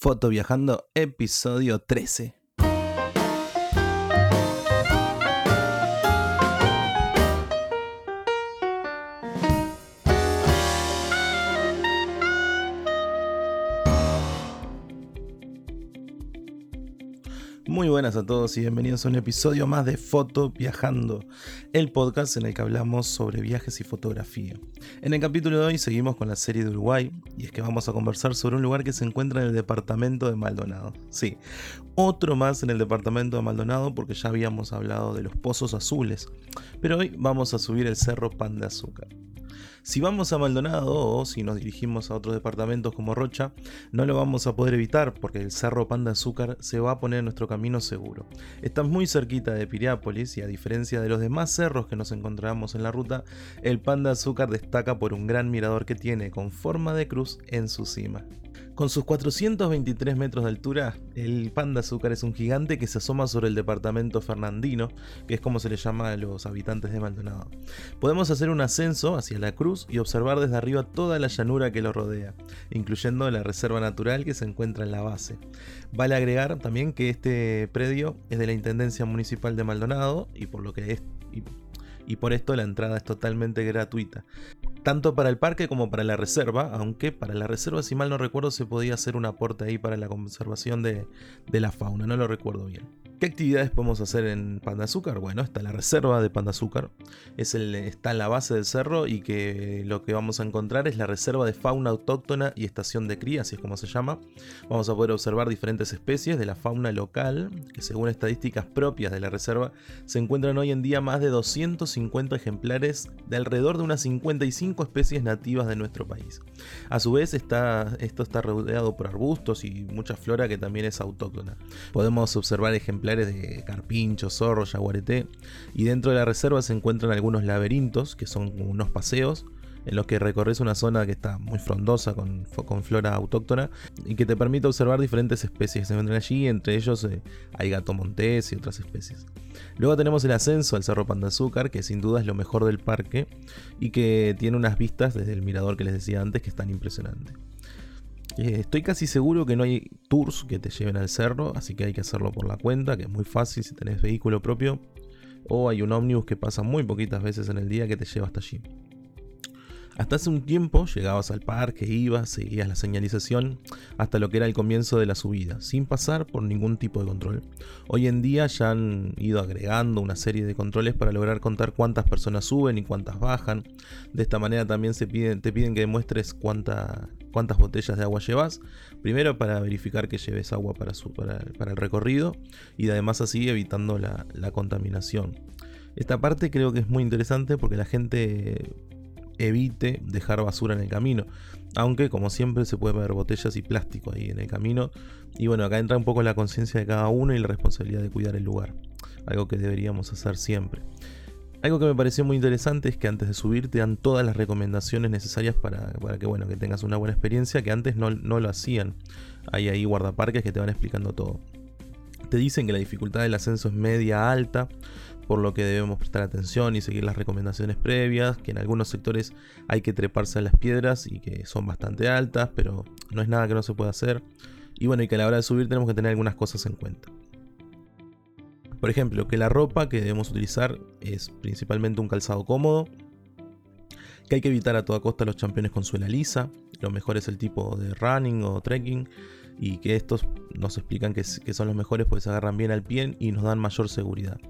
Foto Viajando, episodio 13. Muy buenas a todos y bienvenidos a un episodio más de Foto Viajando, el podcast en el que hablamos sobre viajes y fotografía. En el capítulo de hoy seguimos con la serie de Uruguay y es que vamos a conversar sobre un lugar que se encuentra en el departamento de Maldonado. Sí, otro más en el departamento de Maldonado porque ya habíamos hablado de los pozos azules, pero hoy vamos a subir el cerro Pan de Azúcar. Si vamos a Maldonado o si nos dirigimos a otros departamentos como Rocha, no lo vamos a poder evitar porque el Cerro Pan de Azúcar se va a poner en nuestro camino seguro. Está muy cerquita de Piriápolis y a diferencia de los demás cerros que nos encontramos en la ruta, el Pan de Azúcar destaca por un gran mirador que tiene con forma de cruz en su cima. Con sus 423 metros de altura, el pan de azúcar es un gigante que se asoma sobre el departamento fernandino, que es como se le llama a los habitantes de Maldonado. Podemos hacer un ascenso hacia la cruz y observar desde arriba toda la llanura que lo rodea, incluyendo la reserva natural que se encuentra en la base. Vale agregar también que este predio es de la Intendencia Municipal de Maldonado y por lo que es y por esto la entrada es totalmente gratuita tanto para el parque como para la reserva, aunque para la reserva, si mal no recuerdo, se podía hacer un aporte ahí para la conservación de, de la fauna, no lo recuerdo bien. ¿Qué actividades podemos hacer en Pan de Azúcar? Bueno, está la reserva de Pan de Azúcar, es está en la base del cerro y que lo que vamos a encontrar es la reserva de fauna autóctona y estación de cría, así es como se llama. Vamos a poder observar diferentes especies de la fauna local, que según estadísticas propias de la reserva, se encuentran hoy en día más de 250 ejemplares de alrededor de unas 55 especies nativas de nuestro país. A su vez, está, esto está rodeado por arbustos y mucha flora que también es autóctona. Podemos observar ejemplares de carpincho, zorro, yaguareté. Y dentro de la reserva se encuentran algunos laberintos, que son unos paseos, en los que recorres una zona que está muy frondosa con, con, flora autóctona y que te permite observar diferentes especies que se encuentran allí, entre ellos eh, hay gato montés y otras especies. Luego tenemos el ascenso al Cerro Pan de Azúcar, que sin duda es lo mejor del parque y que tiene unas vistas desde el mirador que les decía antes que están impresionantes. Eh, estoy casi seguro que no hay tours que te lleven al cerro, así que hay que hacerlo por la cuenta, que es muy fácil si tenés vehículo propio. O hay un ómnibus que pasa muy poquitas veces en el día que te lleva hasta allí. Hasta hace un tiempo llegabas al parque, ibas, seguías la señalización hasta lo que era el comienzo de la subida, sin pasar por ningún tipo de control. Hoy en día ya han ido agregando una serie de controles para lograr contar cuántas personas suben y cuántas bajan. De esta manera también se te piden que demuestres cuánta, cuántas botellas de agua llevas. Primero para verificar que lleves agua para, el recorrido y además así evitando la contaminación. Esta parte creo que es muy interesante porque la gente evite dejar basura en el camino. Aunque como siempre se puede ver botellas y plástico ahí en el camino. Y bueno, acá entra un poco la conciencia de cada uno y la responsabilidad de cuidar el lugar. Algo que deberíamos hacer siempre. Algo que me pareció muy interesante es que antes de subir te dan todas las recomendaciones necesarias para, que, bueno, que tengas una buena experiencia, que antes no, no lo hacían. Hay ahí guardaparques que te van explicando todo. Te dicen que la dificultad del ascenso es media alta, por lo que debemos prestar atención y seguir las recomendaciones previas, que en algunos sectores hay que treparse a las piedras y que son bastante altas, pero no es nada que no se pueda hacer. Y bueno, y que a la hora de subir tenemos que tener algunas cosas en cuenta. Por ejemplo, que la ropa que debemos utilizar es principalmente un calzado cómodo, que hay que evitar a toda costa los championes con suela lisa, lo mejor es el tipo de running o trekking, y que estos nos explican que, que son los mejores porque se agarran bien al pie y nos dan mayor seguridad.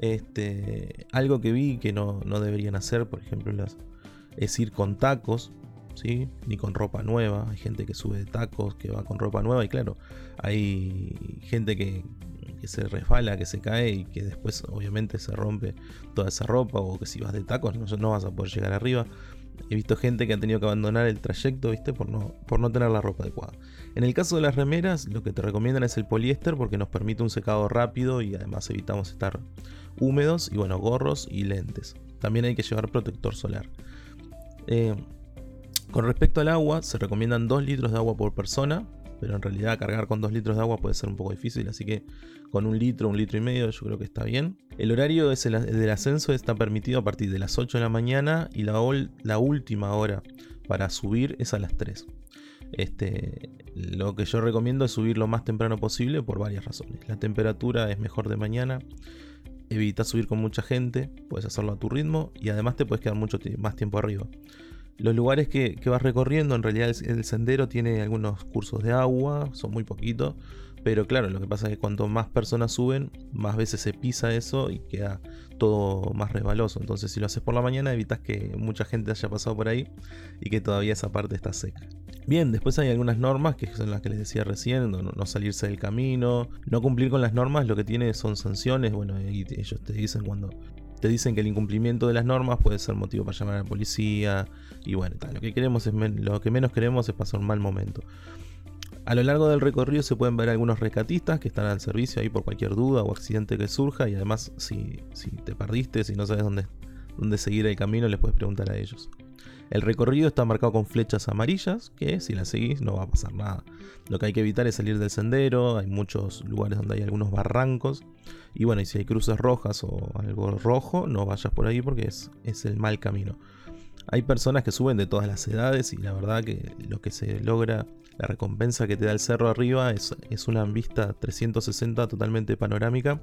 Este, algo que vi que no, deberían hacer, por ejemplo, es ir con tacos, ¿sí? ni con ropa nueva. Hay gente que sube de tacos, que va con ropa nueva, y claro, hay gente que, se resbala, que se cae y que después obviamente se rompe toda esa ropa, o que si vas de tacos no, no vas a poder llegar arriba. He visto gente que ha tenido que abandonar el trayecto, ¿viste? Por no, por no tener la ropa adecuada. En el caso de las remeras, lo que te recomiendan es el poliéster porque nos permite un secado rápido y además evitamos estar húmedos y bueno, gorros y lentes. También hay que llevar protector solar. Eh, con respecto al agua, se recomiendan 2 litros de agua por persona, pero en realidad cargar con 2 litros de agua puede ser un poco difícil, así que con un litro, un litro y medio yo creo que está bien. El horario del ascenso está permitido a partir de las 8 de la mañana y la, última hora para subir es a las 3. Este, lo que yo recomiendo es subir lo más temprano posible por varias razones. La temperatura es mejor de mañana, evita subir con mucha gente, puedes hacerlo a tu ritmo y además te puedes quedar mucho más tiempo arriba. Los lugares que, vas recorriendo, en realidad el, sendero tiene algunos cursos de agua, son muy poquitos, pero claro, lo que pasa es que cuanto más personas suben, más veces se pisa eso y queda todo más resbaloso. Entonces si lo haces por la mañana evitas que mucha gente haya pasado por ahí y que todavía esa parte está seca. Bien, después hay algunas normas que son las que les decía recién, no, salirse del camino, no cumplir con las normas, lo que tiene son sanciones, bueno, ellos te dicen cuando te dicen que el incumplimiento de las normas puede ser motivo para llamar a la policía. Y bueno, lo que queremos es lo que menos queremos es pasar un mal momento. A lo largo del recorrido se pueden ver algunos rescatistas que están al servicio ahí por cualquier duda o accidente que surja. Y además, si, si te perdiste, si no sabes dónde, dónde seguir el camino, les puedes preguntar a ellos. El recorrido está marcado con flechas amarillas, que si las seguís no va a pasar nada. Lo que hay que evitar es salir del sendero, hay muchos lugares donde hay algunos barrancos. Y bueno, y si hay cruces rojas o algo rojo, no vayas por ahí porque es, es el mal camino. Hay personas que suben de todas las edades y la verdad que lo que se logra, la recompensa que te da el cerro arriba es, es una vista 360 totalmente panorámica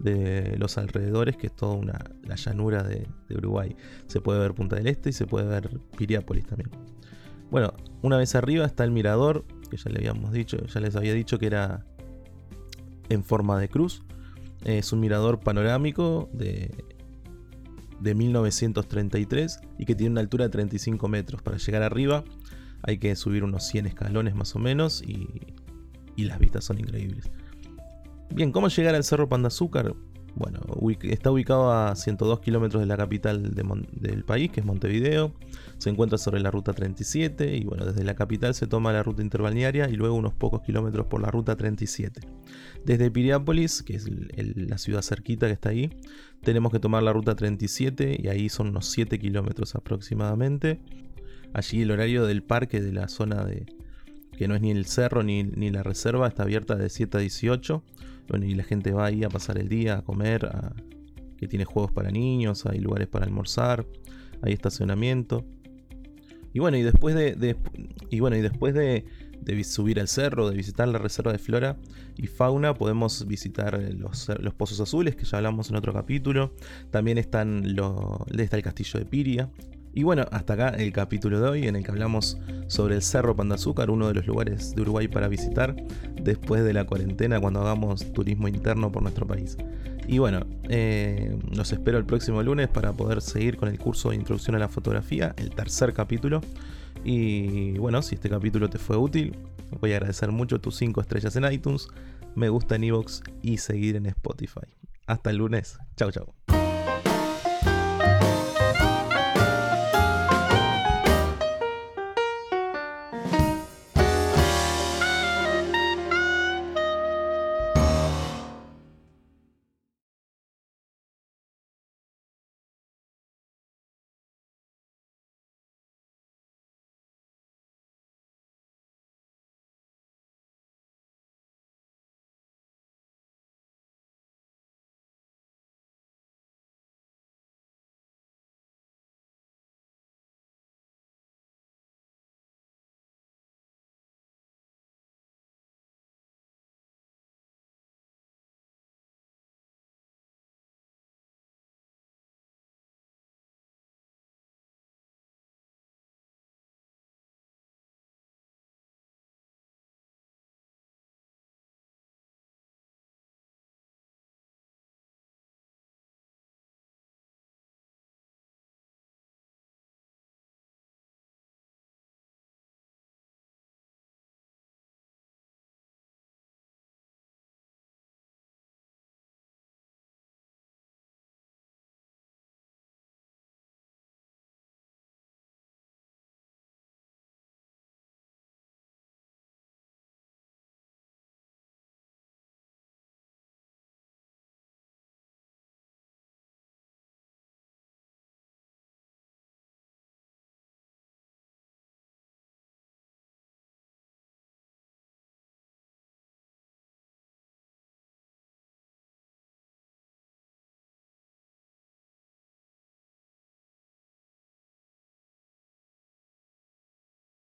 de los alrededores, que es toda una, la llanura de, Uruguay. Se puede ver Punta del Este y se puede ver Piriápolis también. Bueno, una vez arriba está el mirador, que ya le habíamos dicho, ya les había dicho que era en forma de cruz. Es un mirador panorámico de, de 1933 y que tiene una altura de 35 metros. Para llegar arriba hay que subir unos 100 escalones más o menos y, y las vistas son increíbles. Bien, ¿cómo llegar al Cerro Azúcar? Bueno, está ubicado a 102 kilómetros de la capital del país, que es Montevideo. Se encuentra sobre la ruta 37 y bueno, desde la capital se toma la ruta interbalnearia y luego unos pocos kilómetros por la ruta 37. Desde Piriápolis, que es la ciudad cerquita que está ahí, tenemos que tomar la ruta 37 y ahí son unos 7 kilómetros aproximadamente. Allí el horario del parque de la zona de, que no es ni el cerro ni, ni la reserva, está abierta de 7 a 18 bueno, y la gente va ahí a pasar el día, a comer, que tiene juegos para niños, hay lugares para almorzar, hay estacionamiento. Y bueno, y después de, y bueno, y después de, subir al cerro, de visitar la reserva de flora y fauna, podemos visitar los, pozos azules, que ya hablamos en otro capítulo. También están está el castillo de Piria, y bueno, hasta acá el capítulo de hoy en el que hablamos sobre el Cerro Pandazúcar, uno de los lugares de Uruguay para visitar después de la cuarentena cuando hagamos turismo interno por nuestro país. Y bueno, eh, los espero el próximo lunes para poder seguir con el curso de introducción a la fotografía, el tercer capítulo. Y bueno, si este capítulo te fue útil, voy a agradecer mucho tus 5 estrellas en iTunes, me gusta en iVoox y seguir en Spotify. Hasta el lunes. Chao, chao.